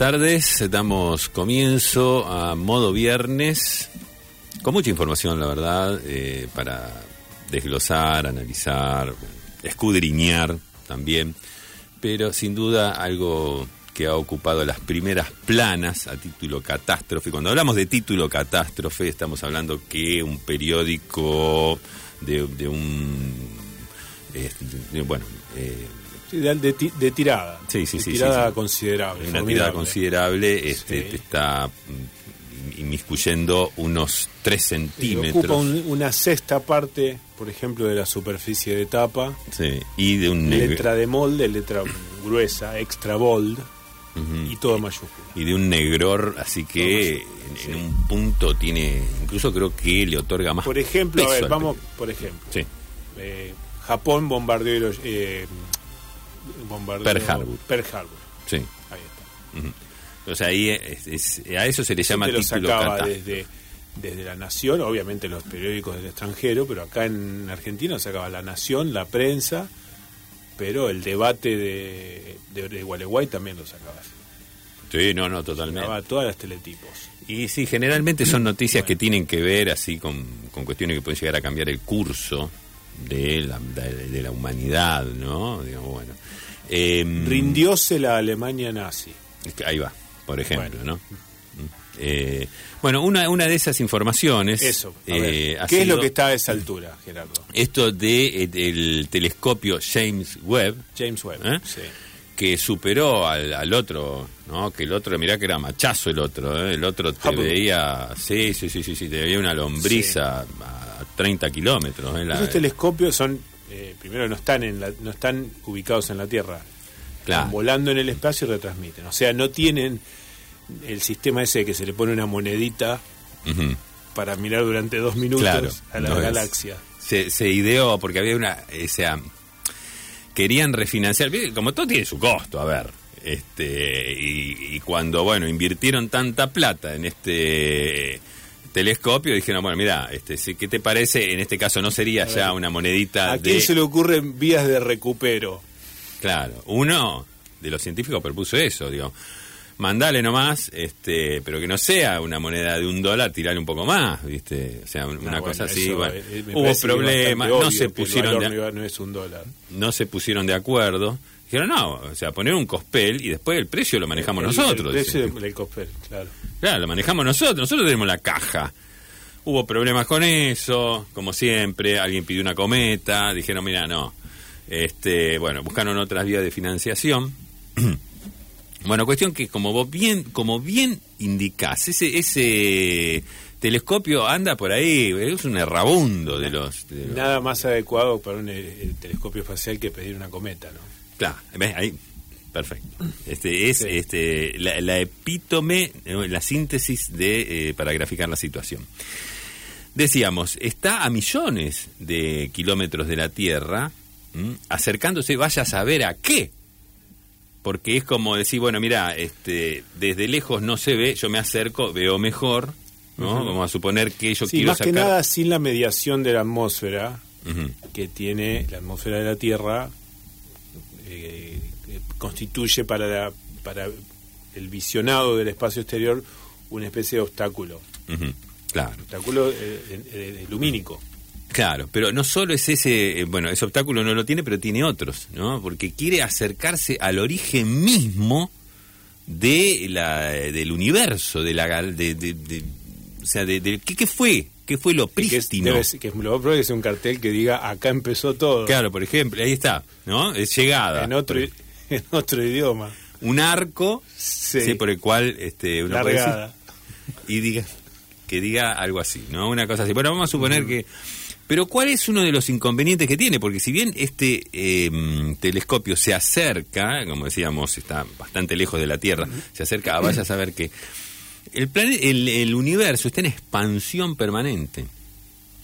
Tardes, damos comienzo a modo viernes, con mucha información, la verdad, eh, para desglosar, analizar, escudriñar también, pero sin duda algo que ha ocupado las primeras planas a título catástrofe. Cuando hablamos de título catástrofe, estamos hablando que un periódico de, un... Eh, bueno... Eh, de, tirada. Sí, sí, sí. Tirada considerable. Una tirada considerable este, está inmiscuyendo unos 3 centímetros. ocupa una sexta parte, por ejemplo, de la superficie de tapa. Sí, y de un Letra de molde, letra gruesa, extra bold. Y todo mayúsculo. Y de un negror, así que en, un punto tiene, incluso creo que le otorga más. Por ejemplo, a ver, vamos, por ejemplo. Sí. Eh, Japón bombardeó, eh, bombardeó Pearl Harbor. Pearl Harbor. Sí. Ahí está. Entonces ahí a eso se le llama lo sacaba desde, desde La Nación, obviamente los periódicos del extranjero, pero acá en Argentina sacaba La Nación, la prensa, pero el debate de, de, Gualeguay también lo sacaba así. Sí, no, no, totalmente. Sacaba todas las teletipos. Y sí, generalmente son noticias que tienen que ver así con, con, cuestiones que pueden llegar a cambiar el curso de la, de, la humanidad, ¿no? Digamos, bueno. Em, Rindióse la Alemania nazi. Ahí va por ejemplo, ¿no? Eh, bueno, una, una de esas informaciones. Eso. Eh, ¿Qué es lo que está a esa altura, Gerardo? Esto de, eh, del telescopio James Webb. James Webb, sí. Que superó al, otro, ¿no? Que el otro, mirá que era machazo el otro, El otro te veía. Sí, sí, sí, sí, sí, te veía una lombriza a 30 kilómetros. Esos telescopios son. primero, no están, en no están ubicados en la Tierra. Están volando en el espacio y retransmiten. O sea, no tienen el sistema ese que se le pone una monedita para mirar durante dos minutos a la galaxia. Se, ideó porque había una, o sea, querían refinanciar, como todo tiene su costo, a ver, este, y, cuando, bueno, invirtieron tanta plata en este telescopio, dijeron, bueno, mira, este, ¿qué te parece? En este caso no sería ya una monedita ¿A quién se le ocurren vías de recupero? Claro, uno de los científicos propuso eso, digo, mandale nomás, este, pero que no sea una moneda de un dólar, tirarle un poco más, ¿viste? O sea, una ah, cosa así, bueno, eh, hubo problemas, no se pusieron de, no es un dólar. No se pusieron de acuerdo. Dijeron, no, o sea, poner un cospel y después el precio lo manejamos nosotros. El precio del cospel, claro. Claro, lo manejamos nosotros, nosotros tenemos la caja. Hubo problemas con eso, como siempre, alguien pidió una cometa, dijeron, mira, no. Este, bueno, buscaron otras vías de financiación bueno, cuestión que como vos bien, como bien indicás, ese, ese telescopio anda por ahí, es un errabundo de los, Nada más adecuado para un eh, telescopio espacial que pedir una cometa, ¿no? Claro, ahí, perfecto. Este es este la, epítome, la síntesis de eh, para graficar la situación. Decíamos, está a millones de kilómetros de la Tierra, acercándose, vaya a saber a qué. Porque es como decir, bueno, mira, este, desde lejos no se ve, yo me acerco, veo mejor, ¿no? Vamos a suponer que yo sí, quiero más que nada sin la mediación de la atmósfera que tiene la atmósfera de la Tierra eh, constituye para para el visionado del espacio exterior una especie de obstáculo. Claro. Obstáculo eh, eh, lumínico. Claro, pero no solo es ese, eh, bueno, ese obstáculo no lo tiene, pero tiene otros, ¿no? Porque quiere acercarse al origen mismo de la, del universo, de la, de, o sea, de, ¿qué, fue, qué fue lo prístino. Que, es, que lo que es un cartel que diga acá empezó todo. Claro, por ejemplo, ahí está, ¿no? Es llegada. En otro, en otro idioma. Un arco, sí. por el cual, este, uno Largada. y diga que diga algo así, ¿no? Una cosa así. Bueno, vamos a suponer que pero ¿cuál es uno de los inconvenientes que tiene? Porque si bien este em, telescopio se acerca, como decíamos, está bastante lejos de la Tierra, se acerca, vaya a saber que el, el, universo está en expansión permanente.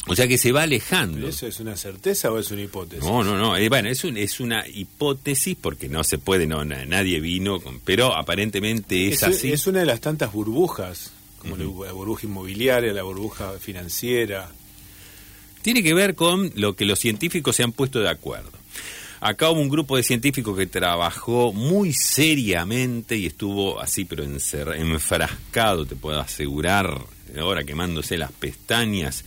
O sea que se va alejando. ¿Eso es una certeza o es una hipótesis? No, no, no. Eh, bueno, es, es una hipótesis porque no se puede, no nadie vino, pero aparentemente es, así. Es una de las tantas burbujas, como la burbuja inmobiliaria, la burbuja financiera tiene que ver con lo que los científicos se han puesto de acuerdo. Acá hubo un grupo de científicos que trabajó muy seriamente y estuvo así, pero enfrascado, te puedo asegurar, ahora quemándose las pestañas,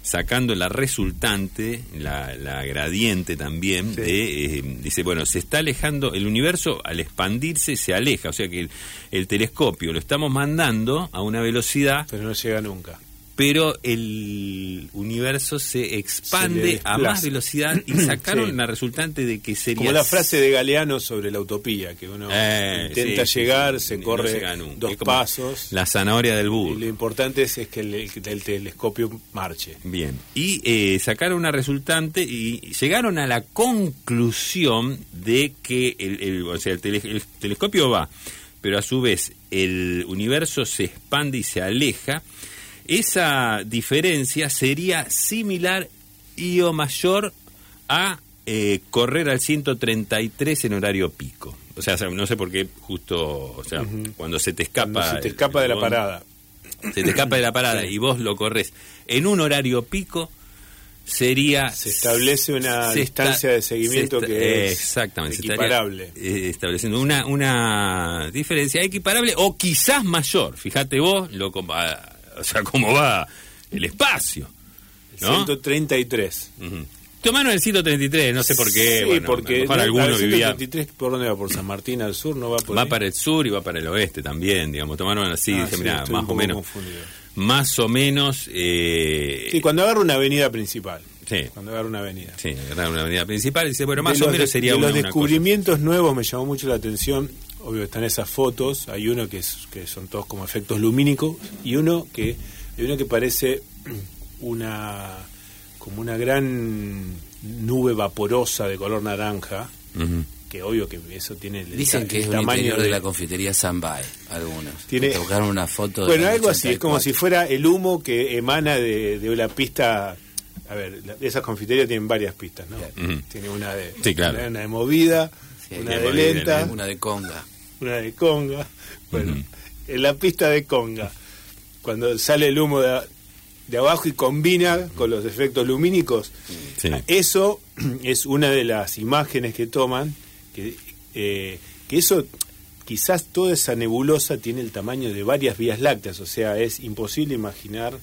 sacando la resultante, la, gradiente también, de, eh, dice, bueno, se está alejando, el universo al expandirse se aleja, o sea que el telescopio lo estamos mandando a una velocidad... Pero no llega nunca pero el universo se expande a más velocidad y sacaron la resultante de que sería... Como la frase de Galeano sobre la utopía, que uno eh, intenta llegar, se corre dos pasos. La zanahoria del burro. Lo importante es, que el, telescopio marche. Bien, y eh, sacaron una resultante y llegaron a la conclusión de que el, o sea, el telescopio va, pero a su vez el universo se expande y se aleja esa diferencia sería similar y o mayor a eh, correr al 133 en horario pico. O sea, no sé por qué justo, o sea, cuando se te escapa... se te escapa de la parada. Se te escapa de la parada y vos lo corres en un horario pico, sería... Se establece una distancia de seguimiento que es exactamente, equiparable. Eh, estableciendo una, una diferencia equiparable o quizás mayor. Fíjate vos, lo, o sea, cómo va el espacio. ¿no? 133. Tomaron el 133, no sé por qué. Sí, porque para alguno vivía. ¿Por dónde va? ¿Por San Martín al sur? ¿No va por Va para el sur y va para el oeste también, digamos. Tomaron así, ah, mira, más o menos. Más o menos. Eh... Sí, cuando agarra una avenida principal. Sí. Cuando agarra una avenida. Sí, agarra una avenida principal, dice, bueno, más o menos sería de Los descubrimientos nuevos me llamó mucho la atención obvio están esas fotos, hay uno que, es, que son todos como efectos lumínicos y uno que hay uno que parece una como una gran nube vaporosa de color naranja, que obvio que eso tiene el Dicen que es el tamaño de... la confitería Sambae, algunos. Tiene tocaron una foto Bueno, algo así, es como si fuera el humo que emana de, de una pista a ver, esas confiterías tienen varias pistas, ¿no? Tiene una de una de movida, una de lenta, una de conga una de conga. Bueno, en la pista de conga, cuando sale el humo de, abajo y combina con los efectos lumínicos, eso es una de las imágenes que toman, que, eh, que eso quizás toda esa nebulosa tiene el tamaño de varias vías lácteas, o sea, es imposible imaginar.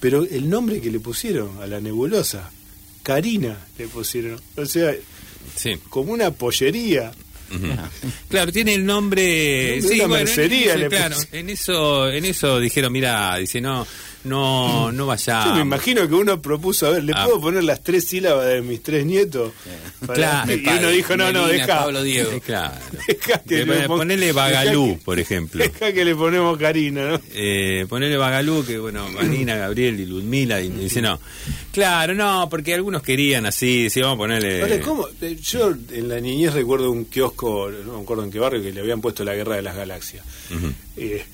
pero el nombre que le pusieron a la nebulosa, Karina, le pusieron, o sea, como una pollería. Claro, tiene el nombre. sí, bueno, claro, en eso, en eso dijeron, mira, dice no, no, no vaya. Yo me imagino que uno propuso, a ver, ¿le ah. puedo poner las tres sílabas de mis tres nietos? Claro. Y uno dijo, no, no, deja. Pablo Diego. Claro. que ponele Bagalú, por ejemplo. Deja que le ponemos Karina, ¿no? Eh, ponele Bagalú, que bueno, Marina, Gabriel y Ludmila, y dice, no. Claro, no, porque algunos querían así, si vamos a ponerle. ¿cómo? Eh, yo en la niñez recuerdo un kiosco, no me acuerdo en qué barrio, que le habían puesto la guerra de las galaxias. eh,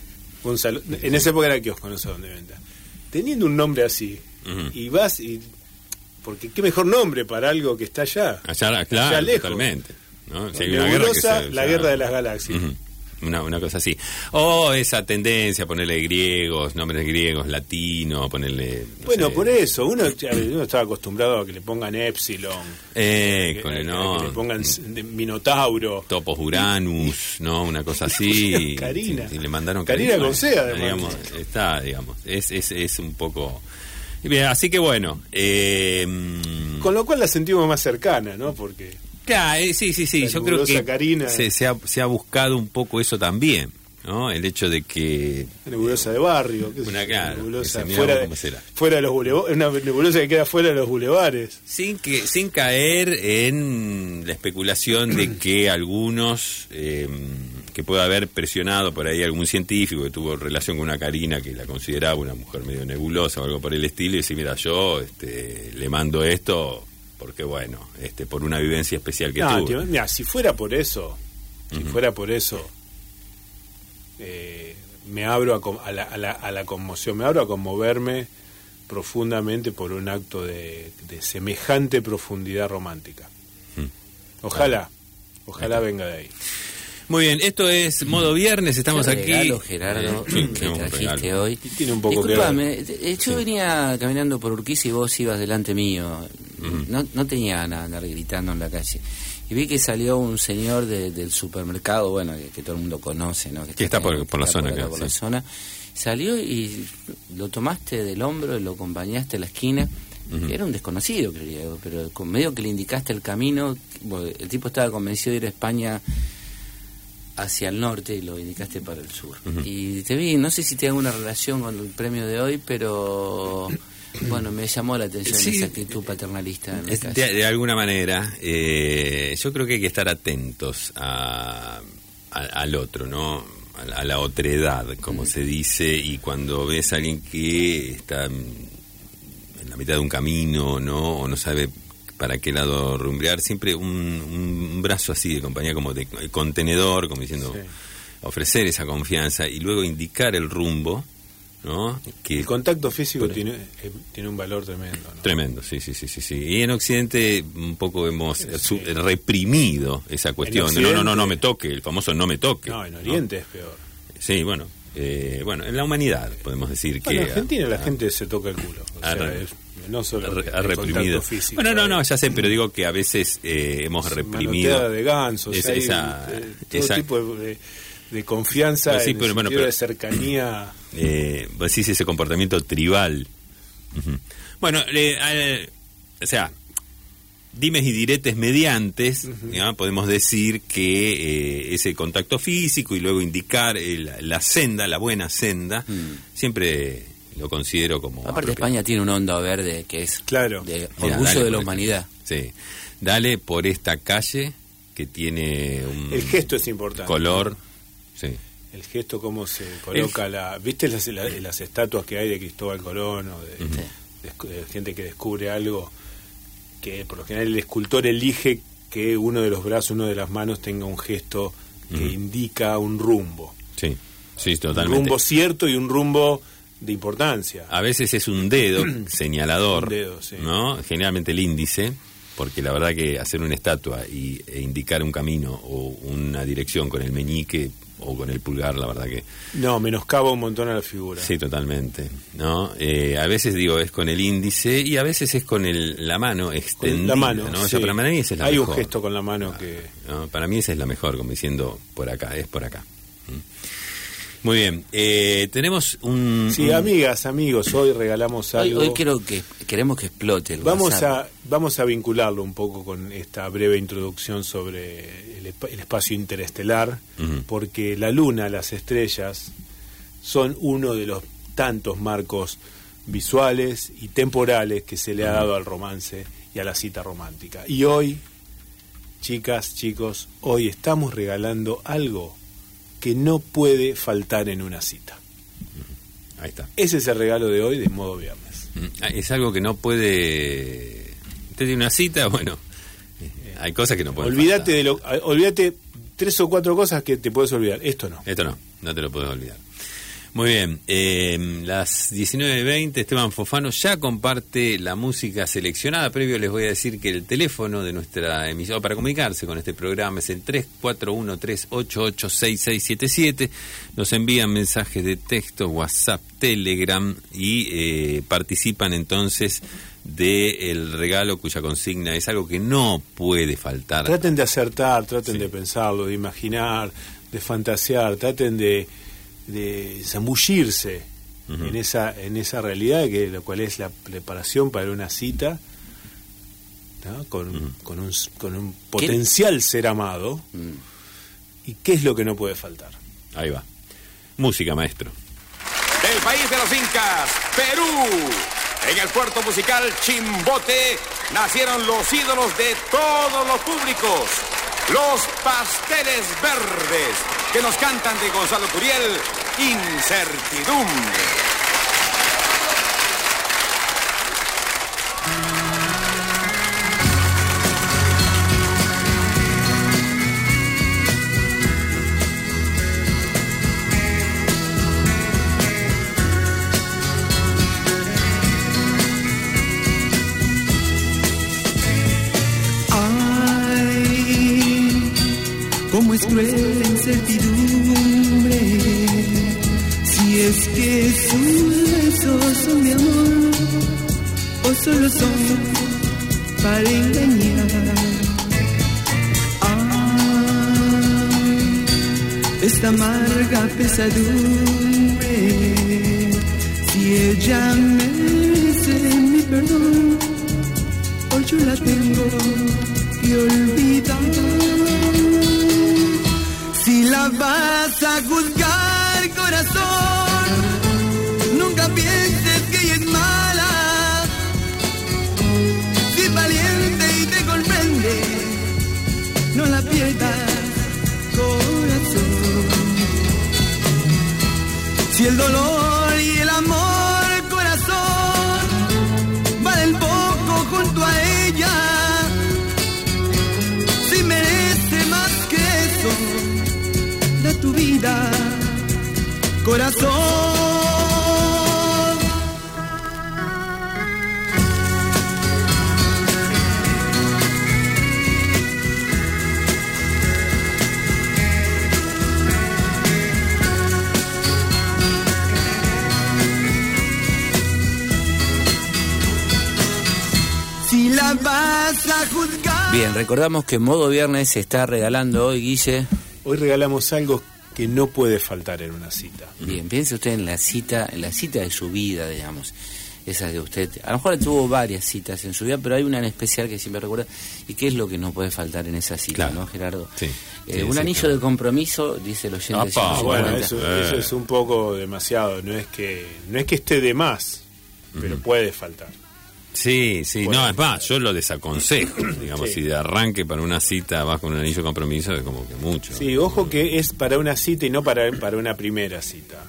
un en esa época era kiosco, no sé dónde venta teniendo un nombre así, y vas y... Porque qué mejor nombre para algo que está allá. Allá, claro, allá totalmente. ¿no? la guerra de las galaxias una, cosa así. O esa tendencia a ponerle griegos, nombres griegos, latino, ponerle... bueno, por eso, uno, uno estaba acostumbrado a que le pongan Epsilon, eh, el, no, que le pongan Minotauro. Topos Uranus, ¿no? Una cosa así. Karina. Y, le mandaron Karina, con sea, Digamos, está, digamos, es, es, es un poco... Bien, así que bueno. Eh, con lo cual la sentimos más cercana, ¿no? Porque Claro, eh, sí, sí, sí. Yo creo que se, se, ha, se, ha, buscado un poco eso también, ¿no? El hecho de que. nebulosa de barrio. una cara. Nebulosa fuera, de, fuera de los bulevares. Una nebulosa que queda fuera de los bulevares. Sin, que, sin caer en la especulación de que algunos. Eh, que pueda haber presionado por ahí algún científico que tuvo relación con una Karina que la consideraba una mujer medio nebulosa o algo por el estilo y decir, mira, yo este, le mando esto porque bueno, este, por una vivencia especial que no, tuve. mira, si fuera por eso, si fuera por eso, eh, me abro a, la, a, la, a, la, conmoción, me abro a conmoverme profundamente por un acto de, semejante profundidad romántica. Ojalá, ojalá venga de ahí. Muy bien, esto es modo viernes, estamos aquí. Regalo, Gerardo, que trajiste hoy. Tiene un poco Disculpame, eh, yo venía caminando por Urquiza y vos ibas delante mío no, no tenía nada andar gritando en la calle. Y vi que salió un señor del supermercado, bueno, que, todo el mundo conoce, ¿no? Que, está, por, la zona. por la zona. Salió y lo tomaste del hombro y lo acompañaste a la esquina. Era un desconocido, creo, pero con medio que le indicaste el camino, el tipo estaba convencido de ir a España hacia el norte y lo indicaste para el sur. Y te vi, no sé si tiene alguna relación con el premio de hoy, pero bueno, me llamó la atención esa actitud paternalista. de, alguna manera, eh, yo creo que hay que estar atentos a, al otro, ¿no? A, la otredad, como se dice, y cuando ves a alguien que está en la mitad de un camino, ¿no? O no sabe para qué lado rumbrear, siempre un, brazo así de compañía como de contenedor, como diciendo, ofrecer esa confianza y luego indicar el rumbo, ¿no? Que, el contacto físico tiene, eh, tiene un valor tremendo. Tremendo, sí, sí, sí, sí, sí. Y en Occidente un poco hemos reprimido esa cuestión. no, no, no, no me toque, el famoso no me toque. No, en Oriente es peor. Sí, bueno. Eh, bueno, en la humanidad podemos decir que... En Argentina la gente se toca el culo. O sea, es, no solo ha reprimido. Físico, bueno, no, no, ya sé, pero digo que a veces eh, hemos reprimido. de gansos, esa, esa, todo tipo de, de confianza, sí, pero, bueno, pero, de cercanía. Eh, pues sí, ese comportamiento tribal. Bueno, o sea, dimes y diretes mediantes, podemos decir que eh, ese contacto físico y luego indicar la senda, la buena senda, mm. siempre lo considero como... Aparte España tiene un hondo verde que es claro. de orgullo de la humanidad. Sí, dale por esta calle que tiene un... El gesto es importante. Color, sí. El gesto, cómo se coloca la... ¿Viste las, las, estatuas que hay de Cristóbal Colón o de, gente que descubre algo? Que por lo general el escultor elige que uno de los brazos, uno de las manos tenga un gesto que indica un rumbo. Sí, sí, totalmente. Un rumbo cierto y un rumbo de importancia. A veces es un dedo señalador, ¿no? Generalmente el índice, porque la verdad que hacer una estatua y, e indicar un camino o una dirección con el meñique o con el pulgar, la verdad que... No, menoscaba un montón a la figura. Sí, totalmente. ¿no? Eh, a veces digo es con el índice y a veces es con el, la mano extendida. la mano, ¿no? para mí es la Hay un gesto con la mano que... Para mí esa es la mejor, como diciendo por acá, es por acá. Muy bien, eh, tenemos un... Sí, amigas, amigos, hoy regalamos algo... Hoy, creo que queremos que explote el vamos a Vamos a vincularlo un poco con esta breve introducción sobre el, espacio interestelar, porque la luna, las estrellas, son uno de los tantos marcos visuales y temporales que se le ha dado al romance y a la cita romántica. Y hoy, chicas, chicos, hoy estamos regalando algo que no puede faltar en una cita. Ahí está. Ese es el regalo de hoy de modo viernes. Ah, es algo que no puede. Usted tiene una cita, bueno, hay cosas que no pueden Olvídate de lo, olvídate tres o cuatro cosas que te puedes olvidar. Esto no. Esto no, no te lo puedes olvidar. Muy bien, eh, las 19.20, Esteban Fofano ya comparte la música seleccionada. Previo les voy a decir que el teléfono de nuestra emisora para comunicarse con este programa es el 341-388-6677. Nos envían mensajes de texto, WhatsApp, Telegram y eh, participan entonces del regalo cuya consigna es algo que no puede faltar. Traten de acertar, traten de pensarlo, de imaginar, de fantasear, traten de de zambullirse en esa en esa realidad que lo cual es la preparación para una cita con, con, un, con un potencial ser amado. Mm. y qué es lo que no puede faltar ahí va. Música maestro. Del país de los incas Perú. En el puerto musical Chimbote nacieron los ídolos de todos los públicos los pasteles verdes que nos cantan de Gonzalo Curiel, Incertidumbre. pesado recordamos que Modo Viernes se está regalando hoy, Guille. Hoy regalamos algo que no puede faltar en una cita. Bien, piense usted en la cita, en la cita de su vida, digamos. Esa de usted. A lo mejor tuvo varias citas en su vida, pero hay una en especial que siempre recuerda. ¿Y qué es lo que no puede faltar en esa cita, Claro. no, Gerardo? Sí. Eh, Sí, un sí, anillo claro. de compromiso, dice el oyente. Apa, 150. Bueno, Bueno, eso, eh. eso es un poco demasiado. No es que no es que esté de más, pero puede faltar. Sí, sí, Bueno. no, es más, yo lo desaconsejo, digamos, Sí. si de arranque para una cita vas con un anillo de compromiso, es como que mucho. Sí, ojo que es para una cita y no para, para una primera cita.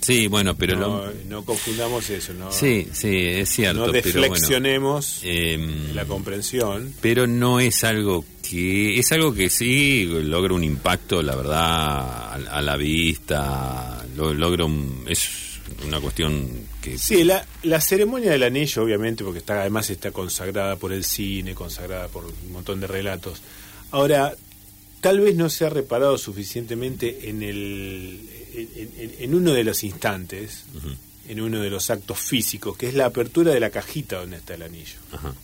Sí, bueno, pero no, lo... no confundamos eso, ¿no? Sí, sí, es cierto, no pero bueno. deflexionemos em, la comprensión. pero no es algo que es algo que sí logra un impacto la verdad a, a la vista lo- logra un, es una cuestión que Sí, la, la ceremonia del anillo, obviamente, porque está además está consagrada por el cine, consagrada por un montón de relatos. Ahora, tal vez no se ha reparado suficientemente en el en, en- en uno de los instantes, en uno de los actos físicos, que es la apertura de la cajita donde está el anillo. Ajá,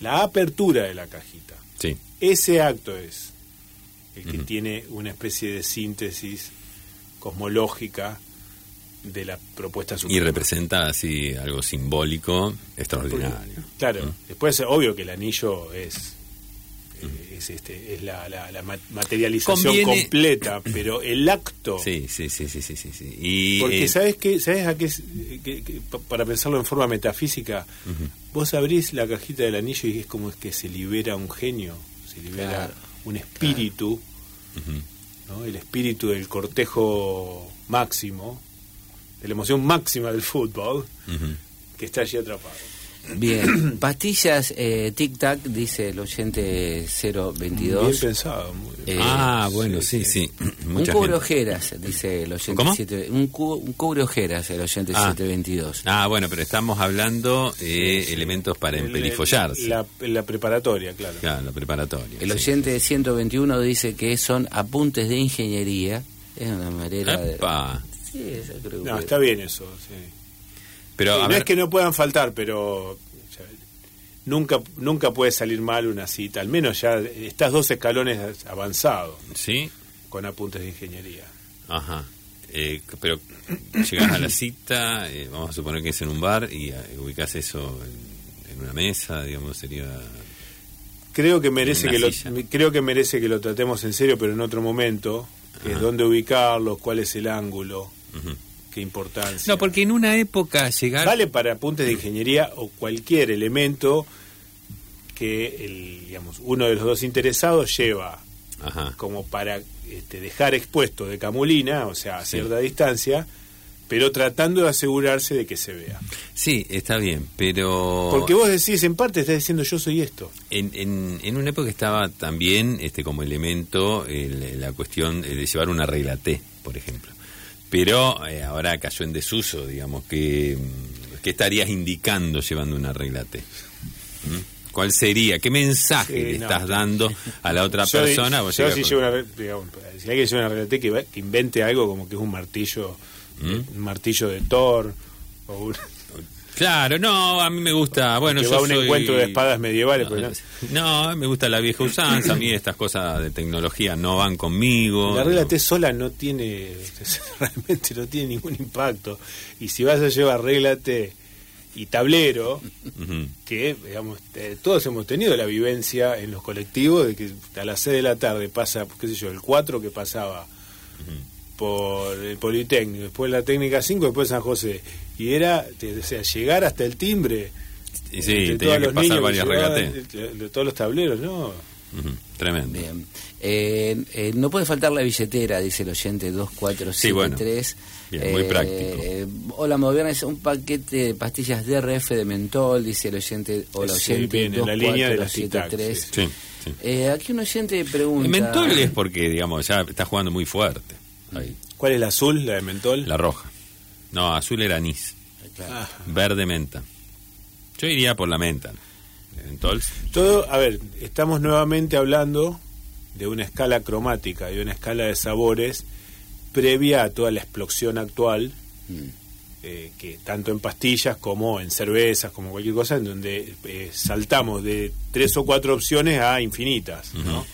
La apertura de la cajita. sí Ese acto es el que tiene una especie de síntesis cosmológica de la propuesta y suprema. representa así algo simbólico extraordinario Claro, Mm. después obvio que el anillo es eh, es este es la, la- la ma- materialización Conviene- completa, pero el acto sí sí sí sí sí sí, sí. y porque eh, sabes qué sabes a qué, es- que- que- pa- para pensarlo en forma metafísica, vos abrís la cajita del anillo y es como es que se libera un genio, se libera Claro, un espíritu. ¿no? el espíritu del cortejo máximo, de la emoción máxima del fútbol, que está allí atrapado. Bien, pastillas eh, Tic Tac, dice el oyente 022. Bien pensado, muy bien. Eh, ah bueno sí sí, Un cubre ojeras, dice el oyente ¿Cómo? 7 un, cu- un cubre ojeras, el oyente Ah. 722. Ah, bueno, pero estamos hablando de Sí, sí. elementos para El- emperifollarse. La, la preparatoria, claro. Claro, la preparatoria. El sí. oyente 121 dice que son apuntes de ingeniería. Es una manera de... Sí, eso creo que No, puede- está bien eso. sí. Pero, Sí, a no ver, es que no puedan faltar, pero o sea, nunca nunca puede salir mal una cita. Al menos ya estás dos escalones avanzados ¿sí? con apuntes de ingeniería. Ajá. Eh, pero llegas a la cita, eh, vamos a suponer que es en un bar y eh, ubicas eso en, en una mesa, digamos, sería... Creo que merece que lo, creo que merece que lo tratemos en serio, pero en otro momento. Que es dónde ubicarlos, cuál es el ángulo, Qué importancia. No, porque en una época llegar... Vale para apuntes de ingeniería o cualquier elemento que el, digamos, uno de los dos interesados lleva Ajá. como para este, dejar expuesto de camulina, o sea, a Sí. cierta distancia, pero tratando de asegurarse de que se vea. Sí, está bien, pero... Porque vos decís, en parte estás diciendo yo soy esto. En, en, en una época estaba también este como elemento el- la cuestión de llevar una regla T, por ejemplo. Pero eh, ahora cayó en desuso, digamos, que, mm, ¿qué estarías indicando llevando una regla T? ¿Mm? ¿Cuál sería? ¿Qué mensaje Sí, le no. estás dando a la otra Yo- persona? yo si, con- llevo una re- digamos, si alguien lleva una regla T, que, que invente algo como que es un martillo, ¿Mm? un martillo de Thor, o un- Claro, no, a mí me gusta. Bueno, yo va un soy- encuentro de espadas medievales. pues, ¿no? No, me gusta la vieja usanza. A mí estas cosas de tecnología no van conmigo. La regla No. T sola no tiene, realmente no tiene ningún impacto. Y si vas a llevar regla T y tablero, que digamos, eh, todos hemos tenido la vivencia en los colectivos de que a las 6 de la tarde pasa, qué sé yo, el 4 que pasaba por el Politécnico, después la técnica 5, después San José. Y era, o sea, llegar hasta el timbre. Y sí, entre tenía que pasar llevaban regates. de- de todos los tableros, ¿no? Ujú, Tremendo. Bien. Eh, eh, no puede faltar la billetera, dice el oyente 2473. Sí, bueno. Bien, muy Eh, hola, Modernas, un paquete de pastillas DRF de mentol, dice el oyente. Hola, Sí, oyente bien, en la línea de las 2473. Tic-Tac, Sí, sí. Eh, aquí un oyente pregunta. El mentol es porque, digamos, ya está jugando muy fuerte. Ahí. ¿Cuál es la azul, la de mentol? La roja. No, azul era anís. Claro. Ah. Verde menta. Yo iría por la menta. Mentol. Todo, a ver, estamos nuevamente hablando de una escala cromática y una escala de sabores previa a toda la explosión actual, Mm. eh, que tanto en pastillas como en cervezas, como cualquier cosa, en donde eh, saltamos de tres o cuatro opciones a infinitas, ¿no?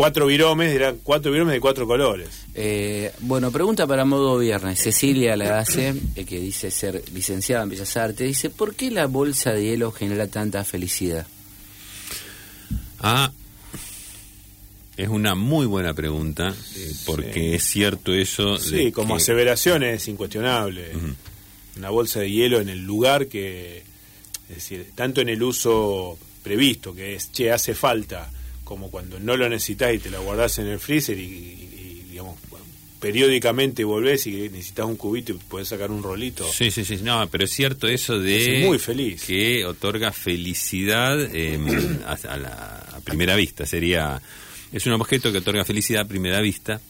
Cuatro viromes, eran cuatro viromes de cuatro colores. Eh, bueno, pregunta para modo viernes. Cecilia la hace, eh, que dice ser licenciada en Bellas Artes, dice, ¿por qué la bolsa de hielo genera tanta felicidad? Ah, es una muy buena pregunta, eh, porque es cierto eso. Sí, de como que- aseveración es incuestionable. Una bolsa de hielo en el lugar que, es decir, tanto en el uso previsto, que es, che, hace falta, como cuando no lo necesitas y te la guardás en el freezer y, y- y, digamos, periódicamente volvés y necesitas un cubito y podés sacar un rolito. Sí, sí, sí, no, pero es cierto eso de Es muy feliz. que otorga felicidad eh, a, a la a primera vista. Sería es un objeto que otorga felicidad a primera vista,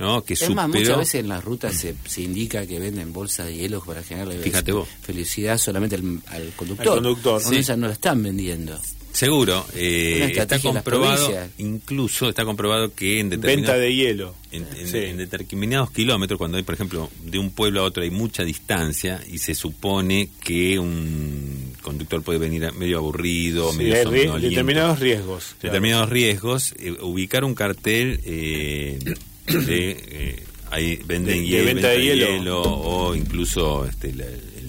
¿no? Que Es más, muchas veces en las rutas se, se indica que venden bolsas de hielo para Fíjate vos. felicidad solamente al, al conductor. Al conductor. Sí. esas no la están vendiendo. Seguro, eh, está comprobado, incluso está comprobado que en Venta determinados, de hielo. en, en- Sí. en determinados kilómetros, cuando hay, por ejemplo, de un pueblo a otro hay mucha distancia y se supone que un conductor puede venir a- medio aburrido, Sí, medio somnoliento. determinados riesgos. claro. determinados riesgos, eh, ubicar un cartel eh, de eh, ahí venden De- de hielo, venta de hielo. o incluso este, la-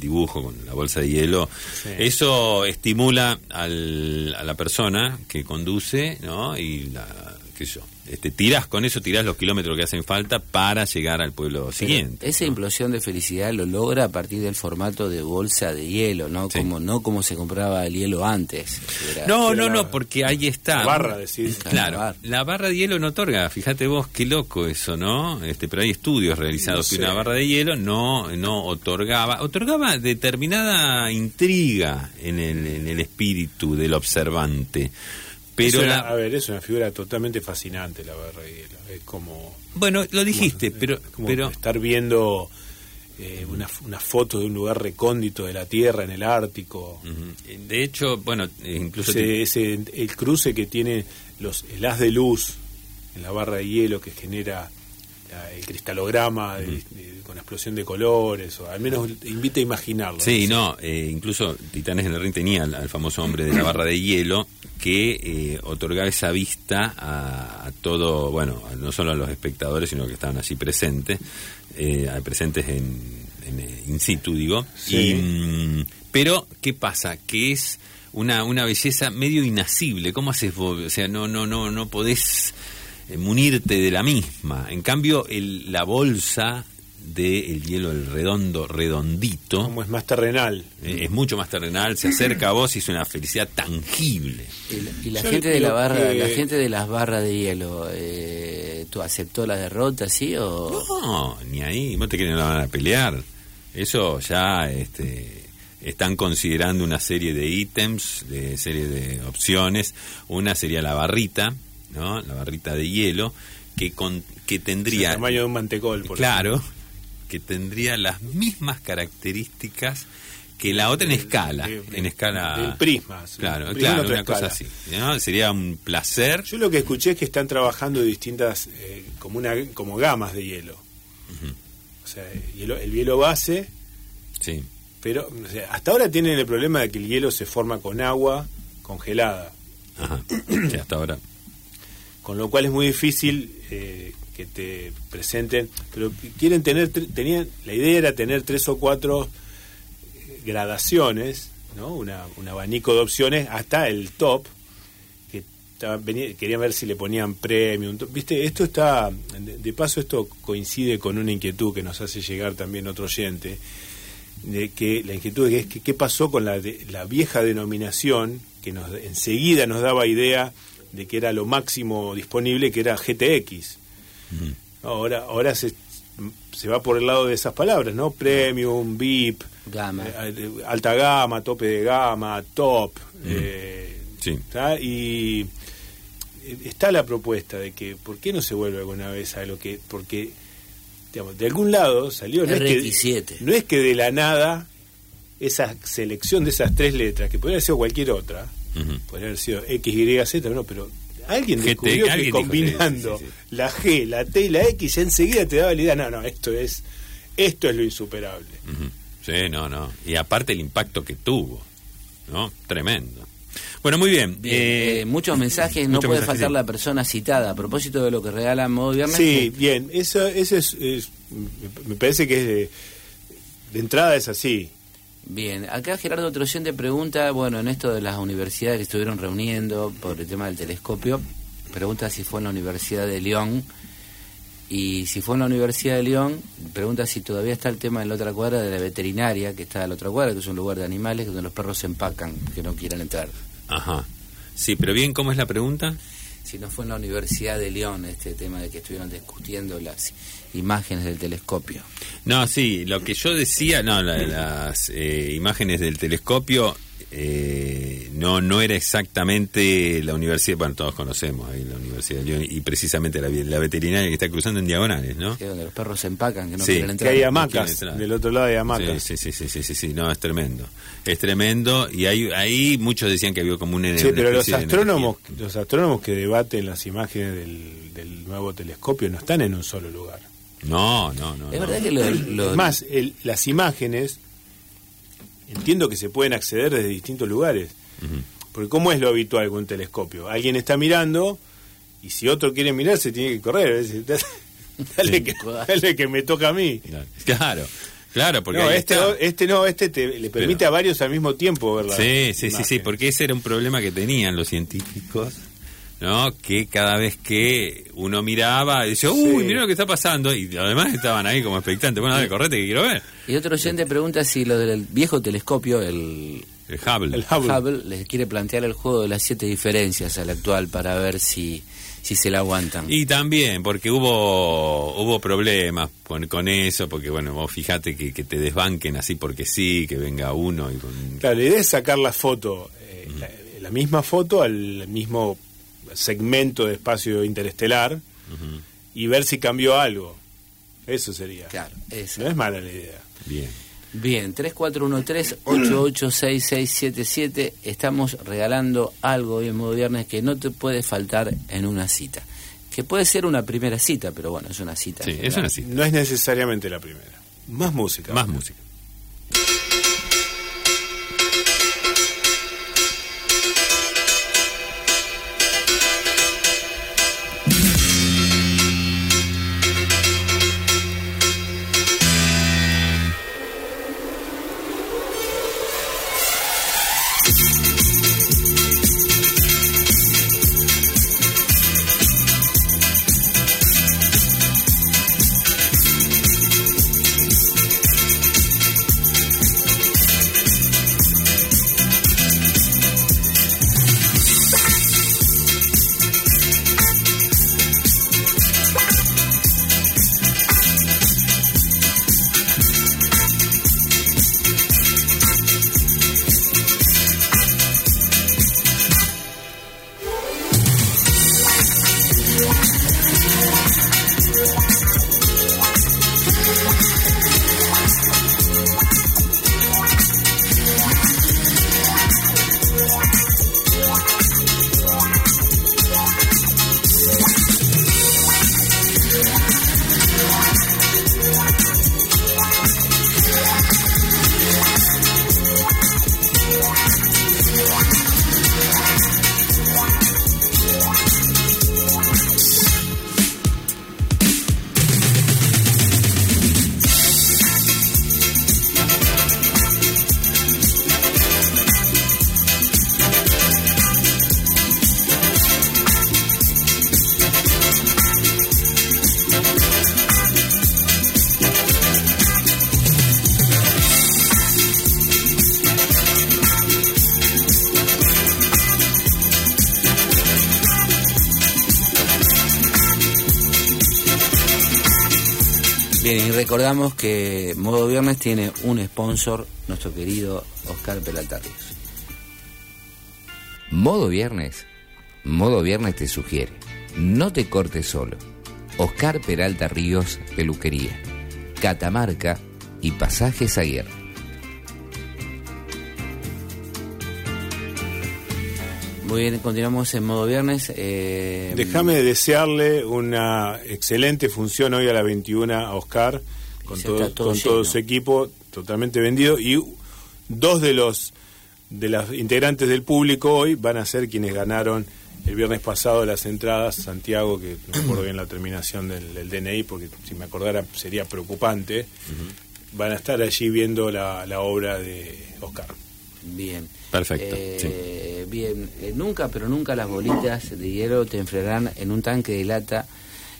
dibujo con la bolsa de hielo. Sí. Eso estimula al- a la persona que conduce, ¿no? Y la, qué sé yo, este, tirás con eso, tirás los kilómetros que hacen falta para llegar al pueblo Pero siguiente. Esa implosión de felicidad lo logra a partir del formato de bolsa de hielo, no Sí. como no como se compraba el hielo antes. Era- No, era no, la- no, porque ahí está. la barra, decís. Claro, La barra. la barra de hielo no otorga, fíjate vos qué loco eso, ¿no? Este, pero hay estudios realizados No que una barra de hielo no, no otorgaba, otorgaba determinada intriga en el, en el espíritu del observante. Pero Es una- la, a ver, es una figura totalmente fascinante la barra de hielo. Es como... bueno, lo dijiste, como- pero, como pero estar viendo eh, una, una foto de un lugar recóndito de la Tierra en el Ártico. De hecho, bueno, incluso Ese, ese- el cruce que tiene los, el haz de luz en la barra de hielo que genera la- el cristalograma de- de- con explosión de colores, o al menos invita a imaginarlo. Sí, no, eh, incluso Titanes en el Ring tenía al, al famoso hombre de la barra de hielo que eh, otorgaba esa vista a, a todo, bueno, no solo a los espectadores, sino que estaban allí presentes, eh, presentes en, en, in situ, digo. Sí. Y, mm, pero, ¿qué pasa? Que es una, una belleza medio inacible. ¿Cómo haces vos? O sea, no, no, no, no podés munirte de la misma. En cambio, el, la bolsa del hielo, el redondo, redondito, Como es más terrenal. eh, es mucho más terrenal, se acerca a vos y es una felicidad tangible. Y la, y la Yo gente de la barra, que- la gente de las barras de hielo, eh, ¿tú aceptó la derrota, sí o No, ni ahí, vos te quieren van a pelear. Eso ya este, están considerando una serie de ítems, de serie de opciones. Una sería la barrita, ¿no? La barrita de hielo, que, con, que El tendría... tamaño de un mantecol, por claro, que tendría las mismas características que la otra en escala. en escala... prisma. Claro, Prisma claro, una cosa así. ¿no? Sería un placer. Yo lo que escuché es que están trabajando distintas, eh, como una como gamas de hielo. O sea, hielo- el hielo base, Sí. pero hasta ahora tienen el problema de que el hielo se forma con agua congelada. Ajá. Sí, hasta ahora. Con lo cual es muy difícil eh, que te presenten, pero quieren tener, tenían, la idea era tener tres o cuatro eh, gradaciones, ¿no? Una, un abanico de opciones hasta el top, que querían ver si le ponían premium, viste, esto está, de, paso esto coincide con una inquietud que nos hace llegar también otro oyente, de que la inquietud es que qué pasó con la, la vieja denominación que nos enseguida nos daba idea de que era lo máximo disponible, que era GTX. Ahora, ahora se, se va por el lado de esas palabras, ¿no? Premium, VIP, gama. Eh, alta gama, tope de gama, top. Eh, sí. Y está la propuesta de que, ¿por qué no se vuelve alguna vez a lo que.? Porque, digamos, de algún lado salió. No es, que, no es que de la nada esa selección de esas tres letras, que podría haber sido cualquier otra, podría haber sido X, Y, Z, no, pero alguien descubrió que combinando la G, la T y la X enseguida te daba la idea, no, no, esto es, esto es lo insuperable. Sí, no, no. Y aparte el impacto que tuvo, ¿no? Tremendo. Bueno, muy bien. Eh, eh, muchos mensajes, no puede faltar la persona citada. A propósito de lo que regala Modo Viernes. Sí, bien, eso, eso es, me parece que es de, de entrada es así. Bien, acá Gerardo Troyente pregunta, bueno, en esto de las universidades que estuvieron reuniendo por el tema del telescopio, pregunta si fue en la Universidad de León y si fue en la Universidad de León, pregunta si todavía está el tema en la otra cuadra de la veterinaria, que está en la otra cuadra, que es un lugar de animales donde los perros se empacan, que no quieran entrar. Ajá. Sí, pero bien, ¿cómo es la pregunta? Si no fue en la Universidad de León este tema de que estuvieron discutiendo las imágenes del telescopio. No, sí, lo que yo decía, no, las eh, imágenes del telescopio eh, no no era exactamente la universidad, bueno, todos conocemos ahí la Universidad de León y precisamente la, la veterinaria que está cruzando en diagonales, ¿no? Que donde los perros se empacan, que no quieren entrar. Que hay hamacas, del otro lado hay hamacas. Sí, sí, sí, sí, sí, sí, no, es tremendo. Es tremendo y ahí, ahí muchos decían que había como un Sí, pero los astrónomos, los astrónomos que debaten las imágenes del, del nuevo telescopio no están en un solo lugar. No, no, no. Es verdad que lo, Más, las imágenes entiendo que se pueden acceder desde distintos lugares. Porque ¿cómo es lo habitual con un telescopio? Alguien está mirando y si otro quiere mirar se tiene que correr. dale, que, que me toca a mí. Claro. Claro, porque no, este, este no, este te, le permite a varios al mismo tiempo verla. Sí, sí, sí, sí, porque ese era un problema que tenían los científicos ¿no? Que cada vez que uno miraba, decía, uy, mira lo que está pasando, y además estaban ahí como expectantes, bueno, dale, correte que quiero ver. Y otro oyente pregunta si lo del viejo telescopio, el, el Hubble. El Hubble. les quiere plantear el juego de las siete diferencias al actual para ver si si se la aguantan. Y también, porque hubo hubo problemas con, con eso, porque bueno, vos fijate que, que, te desbanquen así porque sí, que venga uno y con... Claro, la idea es sacar la foto, eh, la, misma foto al mismo segmento de espacio interestelar y ver si cambió algo. Eso sería. Claro, eso. No es mala la idea. Bien. Bien, 3413-886677. Estamos regalando algo hoy en modo viernes que no te puede faltar en una cita. Que puede ser una primera cita, pero bueno, es una cita. Sí, es una cita. No es necesariamente la primera. Más música. Más música. Recordamos que Modo Viernes tiene un sponsor, nuestro querido Oscar Peralta Ríos. Modo Viernes. Modo Viernes te sugiere. No te cortes solo. Oscar Peralta Ríos, Peluquería. Catamarca y Pasajes Aguirre. Muy bien, continuamos en modo viernes. Eh, Déjame desearle una excelente función hoy a la 21 a Oscar, con, todo, todo con todo su equipo totalmente vendido. Y dos de los de las integrantes del público hoy van a ser quienes ganaron el viernes pasado las entradas. Santiago, que no me acuerdo bien la terminación del, del DNI, porque si me acordara sería preocupante. Van a estar allí viendo la, la obra de Oscar. Bien. Perfecto, Eh, Bien, Eh, nunca, pero nunca las bolitas de hielo te enfriarán en un tanque de lata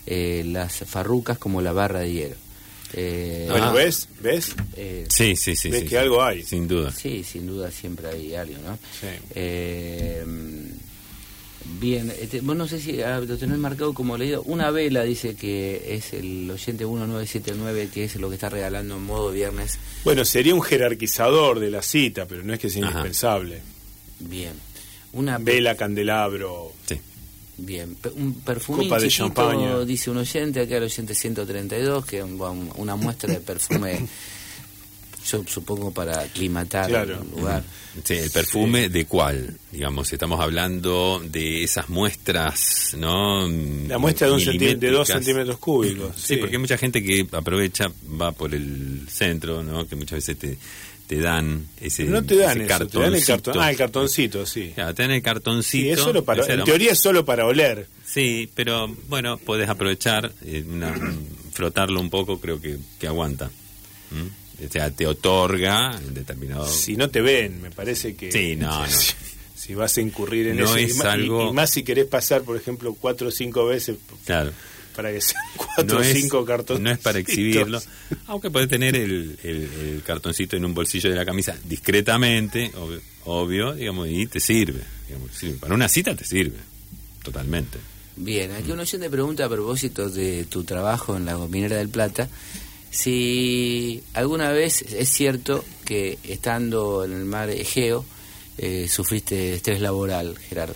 eh, las farrucas como la barra de hielo. Eh, Bueno, Ah. ¿ves? ¿Ves? eh, Sí, sí, sí. Ves sí, que sí. algo hay. Sin duda. Sí, sin duda siempre hay algo, ¿no? Sí. Eh, bien, este, vos no sé si ah, lo tenés marcado como leído. Una vela dice que es el oyente 1979, que es lo que está regalando en modo viernes. Bueno, sería un jerarquizador de la cita, pero no es que sea Ajá. indispensable. Bien. Una Vela, candelabro. Sí. Bien, pe- un perfume Copa de champaña. dice un oyente, acá el oyente 132, que es un- un- una muestra de perfume, yo supongo para aclimatar Claro. un lugar. Sí, el perfume de cuál, digamos, estamos hablando de esas muestras, ¿no? La muestra de, un de dos centímetros cúbicos. Sí, porque hay mucha gente que aprovecha, va por el centro, ¿no? Que muchas veces te, te dan ese, Pero no te dan ese eso, te dan el cartón. cartoncito. Ah, el cartoncito, sí. Claro, te dan el cartoncito. Sí, es solo para, en teoría es solo para oler. Sí, pero bueno, puedes aprovechar, eh, una- frotarlo un poco, creo que, que aguanta. ¿Mm? O sea, te otorga en determinado... Si no te ven, me parece que... Sí, no, no. Si, si vas a incurrir en No eso. y es y, algo- y más si querés pasar, por ejemplo, cuatro o cinco veces Claro. Para que sean cuatro no o es, cinco cartones. No es para exhibirlo, aunque puedes tener el, el- el cartoncito en un bolsillo de la camisa discretamente, obvio, obvio, digamos, y te sirve, digamos, sirve. Para una cita te sirve, totalmente. Bien, aquí un oyente pregunta a propósito de tu trabajo en la minera del Plata, si alguna vez es cierto que estando en el mar Egeo eh, sufriste estrés laboral, Gerardo.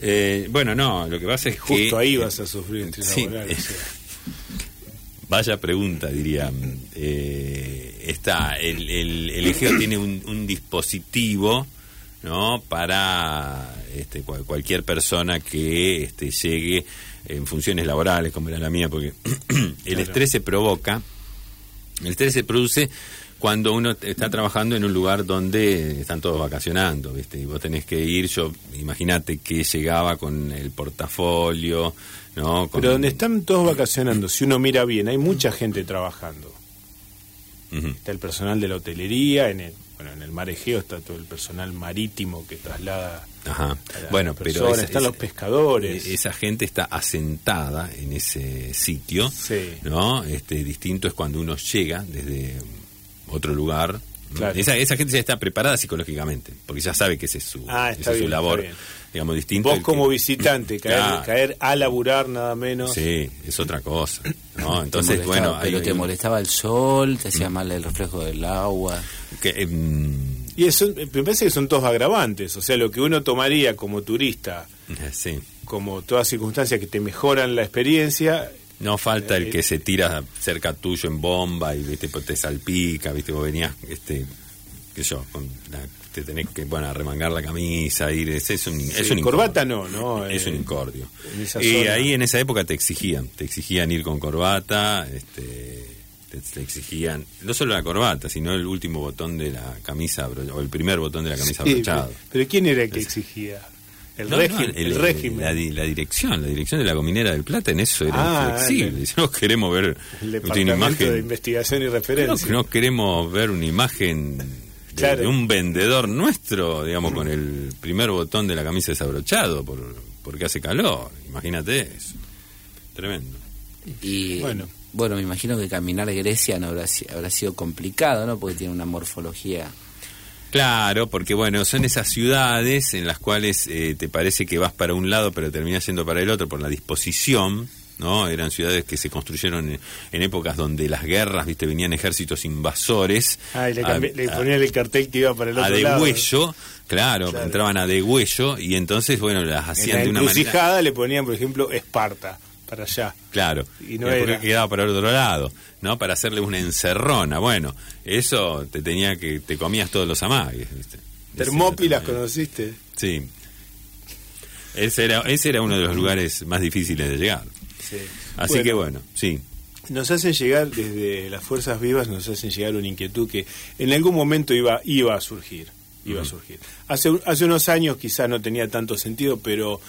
Eh, bueno, no, lo que pasa es que... Justo ahí vas a sufrir entre Sí, laboral, o eh, sea. Vaya pregunta, diría. Eh, está, el, el, el Egeo tiene un, un dispositivo, ¿no? Para este, cual- cualquier persona que este, llegue en funciones laborales, como era la mía, porque el Claro. estrés se provoca, el estrés se produce cuando uno está trabajando en un lugar donde están todos vacacionando, ¿viste? Y vos tenés que ir, yo, imagínate que llegaba con el portafolio, ¿no? Con- Pero donde están todos vacacionando, si uno mira bien, hay mucha gente trabajando. Está el personal de la hotelería, en el, bueno, en el mar Egeo está todo el personal marítimo que traslada Ajá. a Bueno, pero esa- están esa- los pescadores. eh, Esa gente está asentada en ese sitio, Sí. ¿no? Este distinto es cuando uno llega desde otro lugar. Esa, esa gente ya está preparada psicológicamente, porque ya sabe que ese es su, Ah, esa es su bien, labor, está bien. digamos, distinto. Vos como que- visitante, caer, Claro. caer a laburar nada menos. Sí, es otra cosa, Entonces, bueno, hay- pero te molestaba el sol, te hacía mal el reflejo del agua. que, em, Y eso, me parece que son todos agravantes. O sea, lo que uno tomaría como turista, sí. como todas circunstancias que te mejoran la experiencia, No falta Eh, el que se tira cerca tuyo en bomba y viste te salpica, viste vos venías este qué sé yo, con la- te tenés que bueno arremangar la camisa, ir es, es un es un corbata incordio. no, ¿no? Es Eh, un incordio. en esa Y ahí en esa época te exigían, te exigían ir con corbata, este te, te exigían no solo la corbata, sino el último botón de la camisa o el primer botón de la camisa Sí, abrochado. pero, pero ¿quién era el que exigía? El, No, régimen, no, el, régimen. La, di- la dirección, la dirección de la Gominera del Plata en eso era Ah, el- Si no queremos ver una imagen. de investigación y referencia. no queremos ver una imagen de, Claro. de un vendedor nuestro, digamos, con el primer botón de la camisa desabrochado por, porque hace calor. Imagínate eso. Tremendo. Y Bueno. bueno. me imagino que caminar a Grecia no habrá, habrá sido complicado, ¿no? Porque tiene una morfología. Claro, porque bueno, son esas ciudades en las cuales eh, te parece que vas para un lado pero terminas yendo para el otro por la disposición, ¿no? Eran ciudades que se construyeron en, en épocas donde las guerras, viste, venían ejércitos invasores. Ah, y le, a- ponían el cartel que iba para el otro de lado. huello, claro, Claro. entraban a de huello y entonces, bueno, las En hacían la de una manera. le ponían, por ejemplo, Esparta, para allá. Claro, Y no era. quedaba para el otro lado, ¿no? Para hacerle una encerrona. Bueno, eso te tenía que, te comías todos los amagues, ¿viste? Termópilas, ¿conociste? Sí. Ese era, ese era uno de los lugares más difíciles de llegar. Sí. Así que bueno, sí. Nos hacen llegar, desde las fuerzas vivas, nos hacen llegar una inquietud que en algún momento iba, iba a surgir. Iba a surgir. Hace, hace unos años quizá no tenía tanto sentido, pero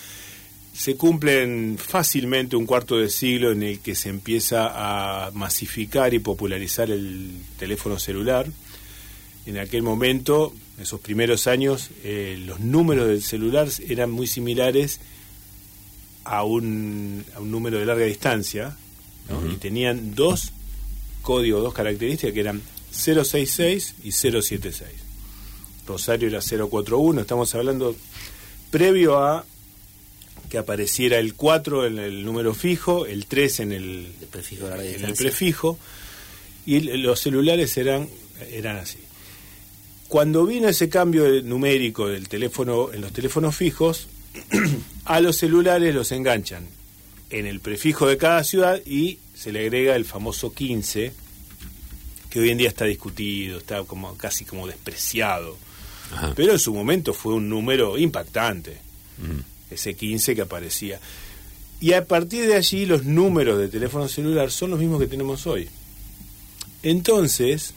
se cumplen fácilmente un cuarto de siglo en el que se empieza a masificar y popularizar el teléfono celular. En aquel momento, esos primeros años, eh, los números del celular eran muy similares a un, a un número de larga distancia ¿no? y tenían dos códigos, dos características que eran 066 y 076. Rosario era 041, estamos hablando previo a que apareciera el 4 en el número fijo, el 3 en el, El prefijo en el y los celulares eran, eran así. Cuando vino ese cambio numérico del teléfono en los teléfonos fijos, a los celulares los enganchan en el prefijo de cada ciudad y se le agrega el famoso 15, que hoy en día está discutido, está como casi como despreciado. Ajá. Pero en su momento fue un número impactante, Ujú. Ese 15 que aparecía. Y a partir de allí los números de teléfono celular son los mismos que tenemos hoy. Entonces,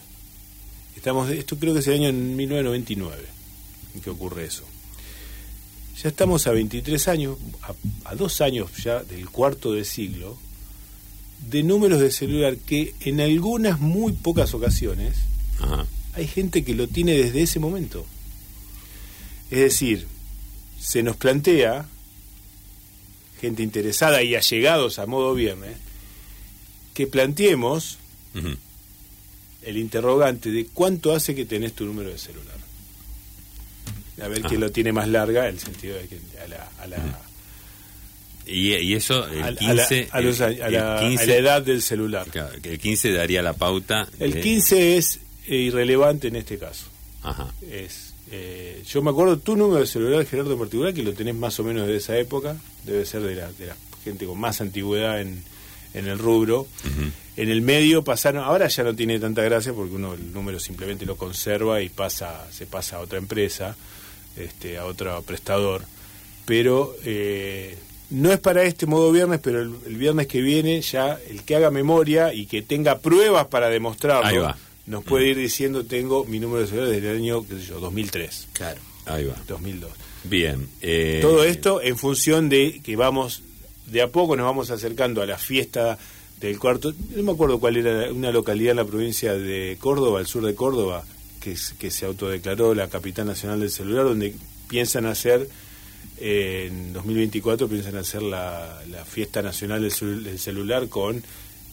estamos esto creo que es el año 1999 en que ocurre eso. Ya estamos a 23 años, a, a dos años ya del cuarto de siglo, de números de celular que en algunas muy pocas ocasiones Ajá. hay gente que lo tiene desde ese momento. Es decir, se nos plantea, gente interesada y allegados a modo viernes, que planteemos el interrogante de cuánto hace que tenés tu número de celular. A ver quién lo tiene más larga, el sentido de que a la, a la, Y, y eso, el a- a la- 15. a los a la- a 15 la edad del celular. claro, que el 15 daría la pauta. El de- 15 es eh, irrelevante en este caso. Ajá. es eh, yo me acuerdo tu número de celular Gerardo en particular que lo tenés más o menos de esa época debe ser de la, de la gente con más antigüedad en, en el rubro. En el medio pasaron ahora ya no tiene tanta gracia porque uno el número simplemente lo conserva y pasa se pasa a otra empresa este a otro prestador. Pero eh, no es para este modo viernes pero el, el viernes que viene ya el que haga memoria y que tenga pruebas para demostrarlo Ahí va. Nos puede ir diciendo tengo mi número de celular desde el año qué sé yo 2003 Claro. Ahí va. 2002 Bien. eh, todo esto en función de que vamos de a poco nos vamos acercando a la fiesta del cuarto no me acuerdo cuál era una localidad en la provincia de Córdoba al sur de Córdoba que, que se autodeclaró la capital nacional del celular donde piensan hacer eh, en 2024 piensan hacer la, la fiesta nacional del celular con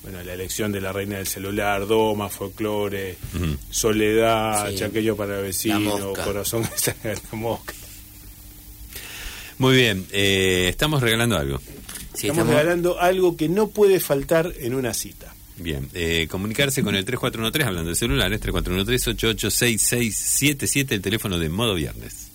bueno la elección de la reina del celular doma folclore Ujú. soledad Sí. chaqueño para el vecino corazón la mosca Muy bien. eh, estamos regalando algo. Sí, estamos, estamos- regalando algo que no puede faltar en una cita. Bien, eh, comunicarse con el 3413, hablando de celulares, 3413-886677, el teléfono de modo viernes.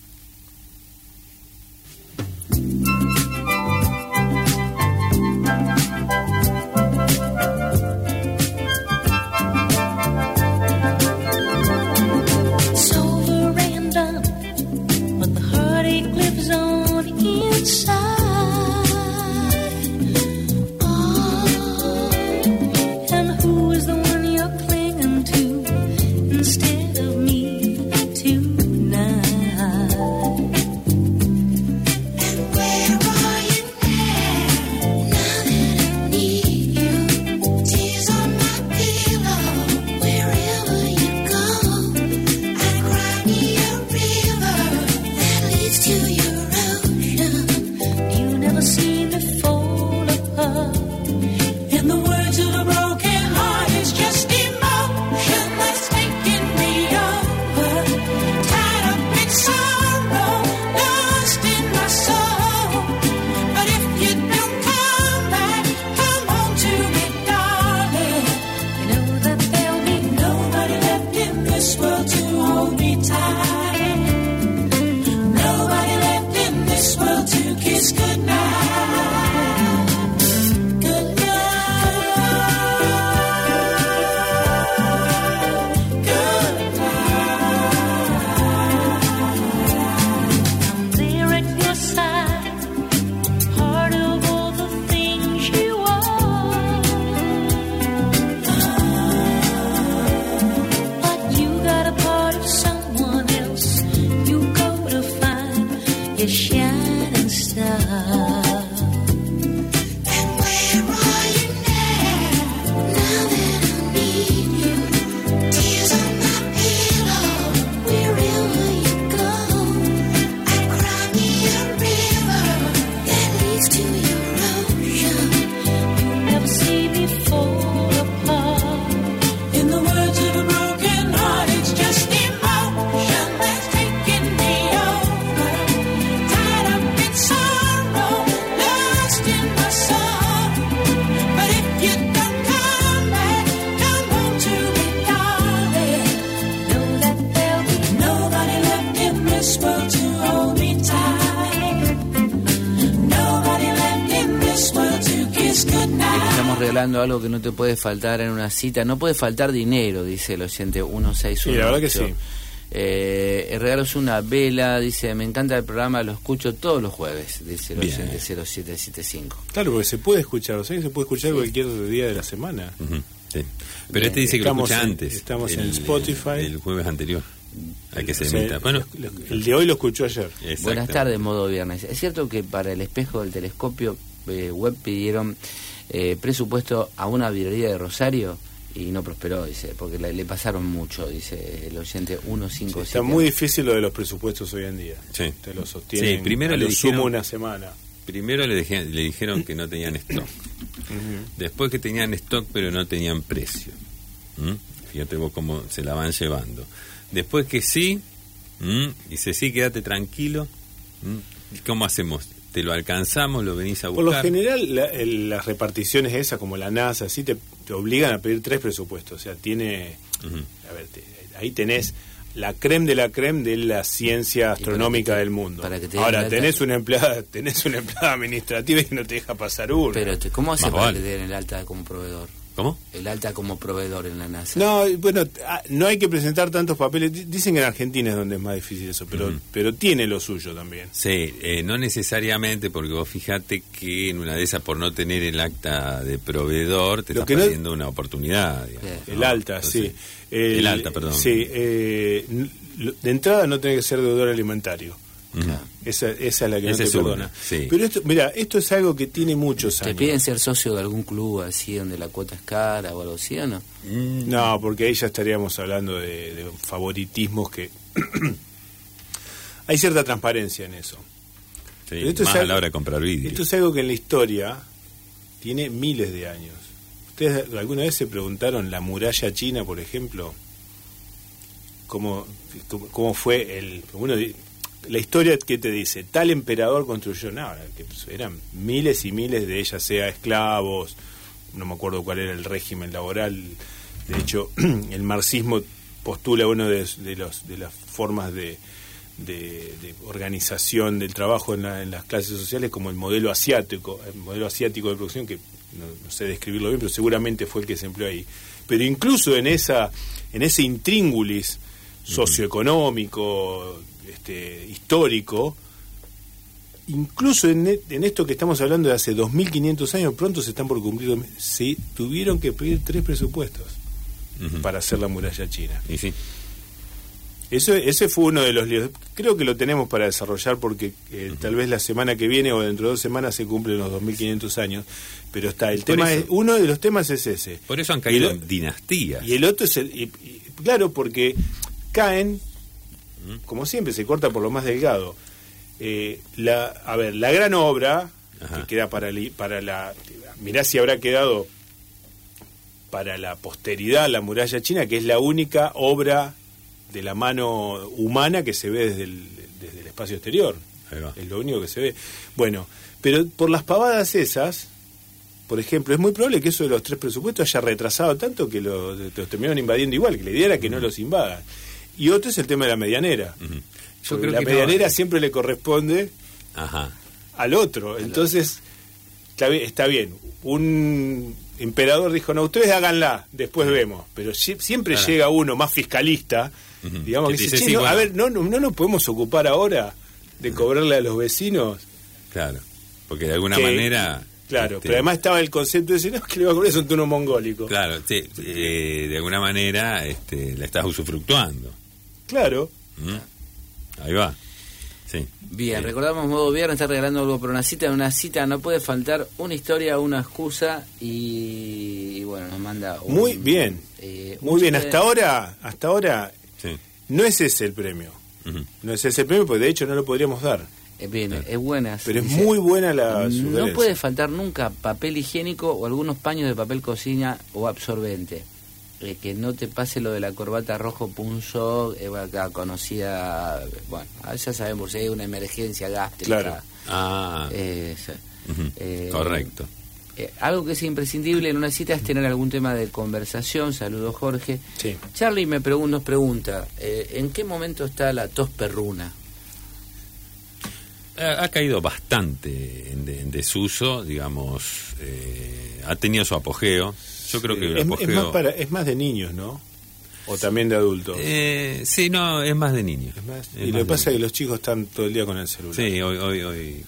Algo que no te puede faltar en una cita. No puede faltar dinero, dice el oyente 1618. Sí, la verdad que sí. Eh, el regalo es una vela, dice, me encanta el programa, lo escucho todos los jueves, dice el Bien. oyente 0775. Claro, porque se puede escuchar, o sea que se puede escuchar cualquier día de la semana. Sí. Pero este dice que Estamos lo escucha en- antes. estamos en el- Spotify. El jueves anterior. Hay que se O sea, emita. Bueno, el de hoy lo escuchó ayer. Buenas tardes, modo viernes. Es cierto que para el espejo del telescopio eh, web pidieron eh, presupuesto a una librería de Rosario y no prosperó, dice, porque le, le pasaron mucho, dice el oyente 157. Está muy difícil lo de los presupuestos hoy en día. Sí. Te lo sostienen. Sí, primero a le lo dijeron- sumo una semana. Primero le, dejé- le dijeron que no tenían stock. Después que tenían stock pero no tenían precio. ¿Mm? Fíjate vos cómo se la van llevando. Después que sí, ¿Mm? dice sí, quédate tranquilo. ¿Mm? ¿Y ¿Cómo hacemos? ¿Te lo alcanzamos? ¿Lo venís a Por buscar? lo general, la- el- las reparticiones esas, como la NASA, así te, te obligan a pedir tres presupuestos. O sea, tiene. A ver, te- ahí tenés la creme de la creme de la ciencia astronómica para que te- del mundo. para que te den Ahora, tenés una empleada tenés una empleada administrativa y no te deja pasar uno. Pero, te- ¿cómo hace Más para vale. que te den el alta como proveedor? ¿Cómo? El alta como proveedor en la NASA. No, bueno, ah, no hay que presentar tantos papeles. Di- Dicen que en Argentina es donde es más difícil eso, pero, pero tiene lo suyo también. Sí, eh, no necesariamente, porque vos fíjate que en una de esas, por no tener el acta de proveedor, te Lo estás que no- perdiendo una oportunidad. digamos, Sí. El alta, Entonces, sí. El, el alta, perdón. Sí, eh, de entrada no tiene que ser deudor alimentario. Esa, esa es la que no es te una, perdona. sí. Pero esto, mira, esto es algo que tiene muchos ¿Te años. piden ser socio de algún club así donde la cuota es cara o algo así o no? Mm, No, porque ahí ya estaríamos hablando de, de favoritismos que... Hay cierta transparencia en eso. sí, Pero esto es más a algo- la hora de comprar vídeo. Esto es algo que en la historia tiene miles de años. ¿Ustedes alguna vez se preguntaron la muralla china, por ejemplo? ¿Cómo, cómo, fue el... Uno, la historia que te dice, tal emperador construyó nada, que eran miles y miles de ellas, sea esclavos, no me acuerdo cuál era el régimen laboral. De hecho, el marxismo postula uno de, de los, de las formas de, de, de organización del trabajo en, la- en las clases sociales como el modelo asiático, el modelo asiático de producción, que no, no sé describirlo bien, pero seguramente fue el que se empleó ahí. Pero incluso en esa en ese intríngulis socioeconómico, este, histórico, incluso en, e- en esto que estamos hablando de hace 2.500 años, pronto se están por cumplir, se tuvieron que pedir tres presupuestos para hacer la muralla china. Y sí. Eso, ese fue uno de los líos. Creo que lo tenemos para desarrollar porque eh, tal vez la semana que viene o dentro de dos semanas se cumplen los 2.500 años. Pero está, el Por tema eso. es, uno de los temas es ese. Por eso han caído el- dinastías. Y el otro es el... y- y- claro, porque caen, como siempre, se corta por lo más delgado. Eh, la, a ver, la gran obra Ajá. que queda para, li- para la... Mirá si habrá quedado para la posteridad la muralla china, que es la única obra de la mano humana que se ve desde el, desde el espacio exterior. Es lo único que se ve. Bueno, pero por las pavadas esas, por ejemplo, es muy probable que eso de los tres presupuestos haya retrasado tanto que los, los terminaron invadiendo igual, que la idea era que no los invadan. Y otro es el tema de la medianera. Yo Porque creo la que no- medianera siempre le corresponde Ajá. al otro. Entonces, está bien, está bien. Un emperador dijo, no, ustedes háganla, después vemos. Pero si- siempre Claro. llega uno más fiscalista, digamos, Que dice, dice, "Che, sí, no, a bueno". ver, no, no, no nos podemos ocupar ahora de cobrarle a los vecinos. Claro. Porque de alguna que- manera. Claro, este, pero además estaba el concepto de decir, no, que le va a cobrar es un turno mongólico. Claro, sí, eh, de alguna manera este, la estás usufructuando. Claro. ¿Mm? Ahí va. Sí. Bien, Eh, recordamos modo viernes, está regalando algo por una cita. En una cita no puede faltar una historia, una excusa y, y bueno, nos manda un- Muy bien. eh, Muy bien, hasta ahora, hasta ahora Sí. no es ese el premio. No es ese el premio, porque de hecho no lo podríamos dar. Eh, bien, es buena. Pero es muy buena la No puede faltar nunca papel higiénico o algunos paños de papel cocina o absorbente. Eh, que no te pase lo de la corbata rojo punzo, eh, acá conocida, bueno, ah, ya sabemos, si hay una emergencia gástrica. Claro. Ah, Eh, Eh, Correcto. eh, algo que es imprescindible en una cita es tener algún tema de conversación. Saludos, Jorge. Sí. Charlie me pregun- nos pregunta, eh, ¿en qué momento está la tos perruna? Ha, ha caído bastante en, de- en desuso, digamos, eh, ha tenido su apogeo. Yo creo que el es, es apogeo... más para, es más de niños, ¿no? O también de adultos. Eh, sí, no, es más de niños. Es más- Es y lo que pasa es que los chicos están todo el día con el celular. Sí, hoy, hoy, hoy.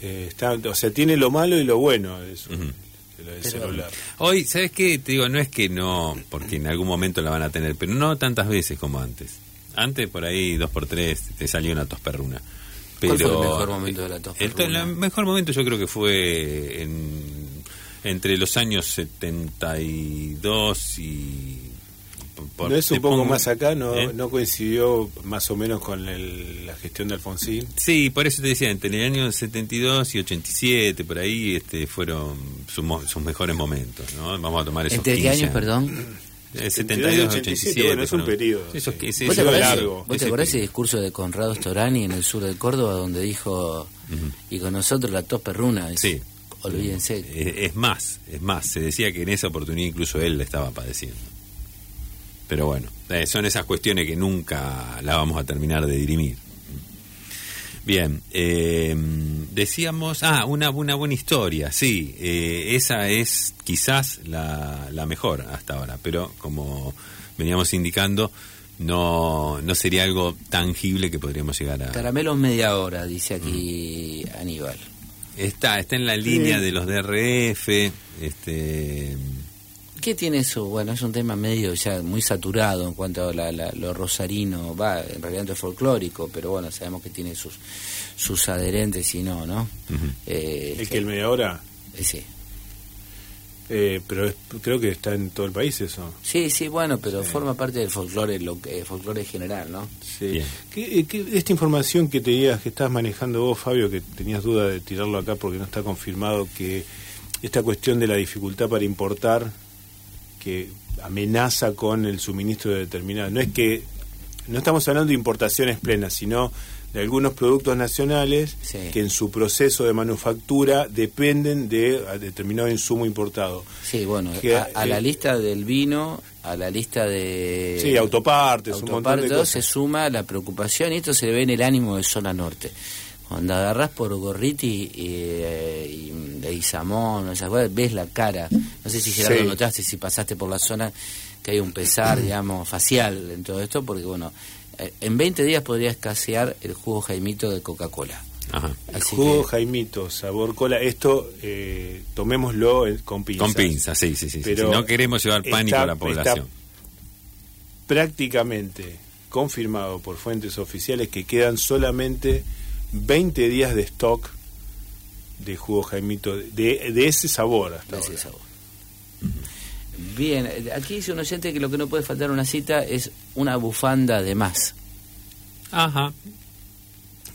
Eh, está- o sea, tiene lo malo y lo bueno eso, lo del celular. Hoy, ¿sabes qué? Te digo, no es que no, porque en algún momento la van a tener, pero no tantas veces como antes. Antes, por ahí, dos por tres, te salió una tos perruna. Pero, ¿Cuál fue el mejor momento de la tos El, el mejor momento yo creo que fue en- entre los años 72 y... por- ¿No es un poco pongo- más acá? ¿No, ¿Eh? no coincidió más o menos con el- la gestión de Alfonsín? Sí, por eso te decía, entre el año 72 y 87, por ahí este, fueron sus, sus mejores momentos, ¿no? Vamos a tomar esos ¿Entre qué 15 años, perdón? Eh, 72 72, 87, 87. bueno, es un periodo, que- sí, ¿Vos te acordás, largo. vos te Ese acordás ese discurso de Conrado Storani en el sur del Córdoba donde dijo, y con nosotros la tos perruna? Es- Sí. Olvídense. Eh, es más, es más, se decía que en esa oportunidad incluso él la estaba padeciendo. Pero bueno, eh, son esas cuestiones que nunca la vamos a terminar de dirimir. Bien, eh, decíamos, ah, una, una buena historia, sí, eh, esa es quizás la, la mejor hasta ahora, pero como veníamos indicando, no, no sería algo tangible que podríamos llegar a... Caramelo media hora, dice aquí Aníbal. Está, está en la línea de los DRF, este... ¿Qué tiene eso? Bueno, es un tema medio ya muy saturado en cuanto a la- la- lo rosarino, va, en realidad no es folclórico, pero bueno, sabemos que tiene sus sus adherentes y no, ¿no? Eh, ¿El que el media hora? eh, sí. Eh, pero es- creo que está en todo el país eso. sí, sí, bueno, pero forma parte del folclore, lo, que- folclore general, ¿no? Sí. Bien. ¿Qué- eh, qué- esta información que tenías, que estás manejando vos, Fabio, que tenías duda de tirarlo acá porque no está confirmado, que esta cuestión de la dificultad para importar, que amenaza con el suministro de determinados. No es que, no estamos hablando de importaciones plenas, sino de algunos productos nacionales Sí. que en su proceso de manufactura dependen de determinado insumo importado. Sí, bueno, Que, a, a la eh, lista del vino, a la lista de... Sí, autopartes, un montón de autopartes, cosas. se suma la preocupación y esto se ve en el ánimo de zona norte. Cuando agarras por Gorriti y, eh, y de Isamón, esas cosas, ves la cara. No sé si Gerardo Sí. notaste, si pasaste por la zona, que hay un pesar, digamos, facial en todo esto, porque bueno, eh, en 20 días podría escasear el jugo Jaimito de Coca-Cola. Ajá. El Así jugo que- Jaimito, sabor cola, esto eh, tomémoslo con pinzas. Con pinzas, sí, sí, sí. Pero no queremos llevar pánico está- a la población. está prácticamente confirmado por fuentes oficiales que quedan solamente 20 días de stock de jugo Jaimito, de, de ese sabor hasta de ese ahora. sabor. Bien, aquí dice un oyente que lo que no puede faltar a una cita es una bufanda de más. Ajá.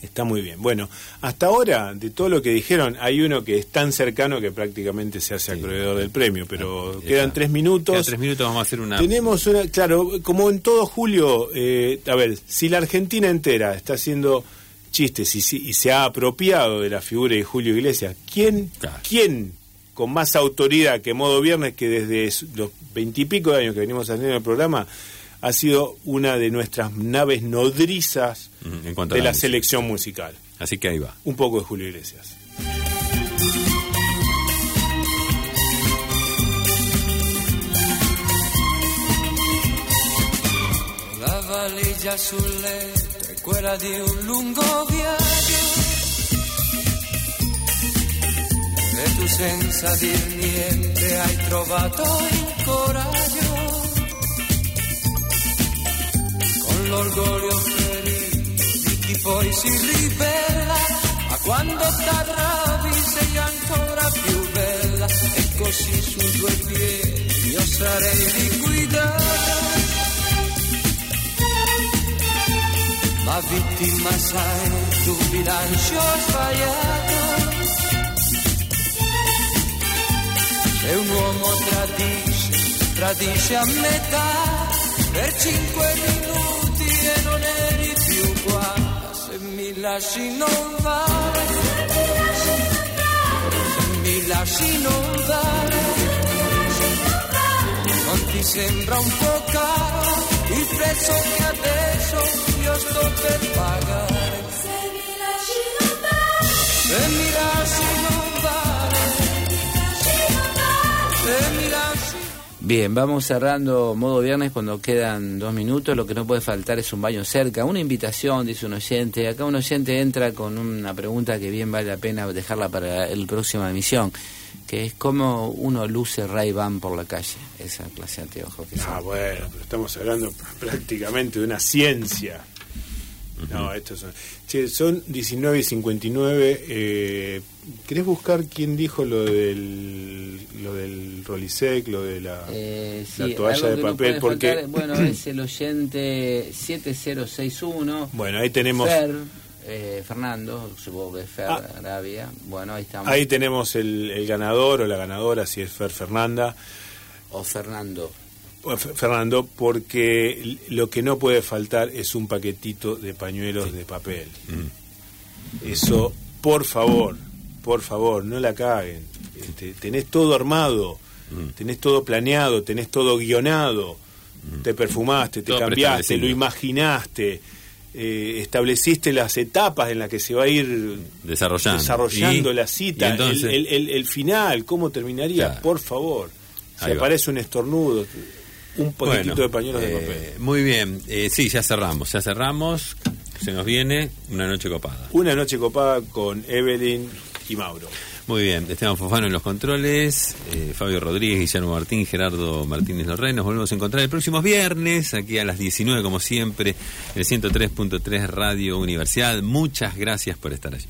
Está muy bien. Bueno, hasta ahora, de todo lo que dijeron, hay uno que es tan cercano que prácticamente se hace Sí. acreedor del premio, pero Ah, quedan tres minutos. Quedan tres minutos, vamos a hacer una... Tenemos una, claro, como en todo julio, eh, a ver, si la Argentina entera está haciendo chistes y, y se ha apropiado de la figura de Julio Iglesias, ¿quién, Claro. quién con más autoridad que Modo Viernes, que desde los veintipico de años que venimos haciendo el programa, ha sido una de nuestras naves nodrizas Ujú, en cuanto a de la música. selección musical? Así que ahí va. Un poco de Julio Iglesias. La letto è quella di un lungo viaggio. E tu senza dir niente hai trovato il coraggio. Con l'orgoglio ferito di chi poi si ribella ma quando t'arrabbi sei ancora più bella. E così su due piedi io sarei liquidato ma vittima sai tu bilancio sbagliato. Se un uomo tradisce tradisce a metà per cinque minuti e non eri più qua. Se mi lasci non vale. Lasci non vale, non ti sembra un po' caro il prezzo che adesso io sto per pagare. Se mi lasci non vale, se mi lasci non Bien, vamos cerrando modo viernes cuando quedan dos minutos. Lo que no puede faltar es un baño cerca. Una invitación, dice un oyente. Acá un oyente entra con una pregunta que bien vale la pena dejarla para la próxima emisión, que es cómo uno luce Ray Ban por la calle. Esa clase de anteojos que Ah, son. bueno, pero estamos hablando prácticamente de una ciencia. No, estos son. Che, son 19 y 59. Eh, ¿Querés buscar quién dijo lo del, lo del Rolisec, lo de la, Eh, la sí, toalla de no papel? puede Porque, faltar, bueno, es el oyente 7061. bueno, ahí tenemos, Fer, eh, Fernando, supongo que es Fer Ah. Arabia. Bueno, ahí estamos. ahí tenemos el, el ganador o la ganadora, si es Fer Fernanda. O Fernando. F- Fernando, porque lo que no puede faltar es un paquetito de pañuelos de papel. Eso, por favor, por favor, no la caguen. Este, tenés todo armado, tenés todo planeado, tenés todo guionado, te perfumaste, te Todo cambiaste, lo imaginaste, eh, estableciste las etapas en las que se va a ir Desarrollando. desarrollando Y- la cita, el, el- el- el final, cómo terminaría, Claro. por favor. Si aparece un estornudo, un poquitito Bueno, de pañuelos de eh, papel. Muy bien, eh, sí, ya cerramos, ya cerramos. Se nos viene una noche copada. Una noche copada con Evelyn y Mauro. Muy bien, Esteban Fofano en los controles, eh, Fabio Rodríguez, Guillermo Martín, Gerardo Martínez Lorrey. Nos volvemos a encontrar el próximo viernes, aquí a las 19, como siempre, el 103.3 Radio Universidad. Muchas gracias por estar allí.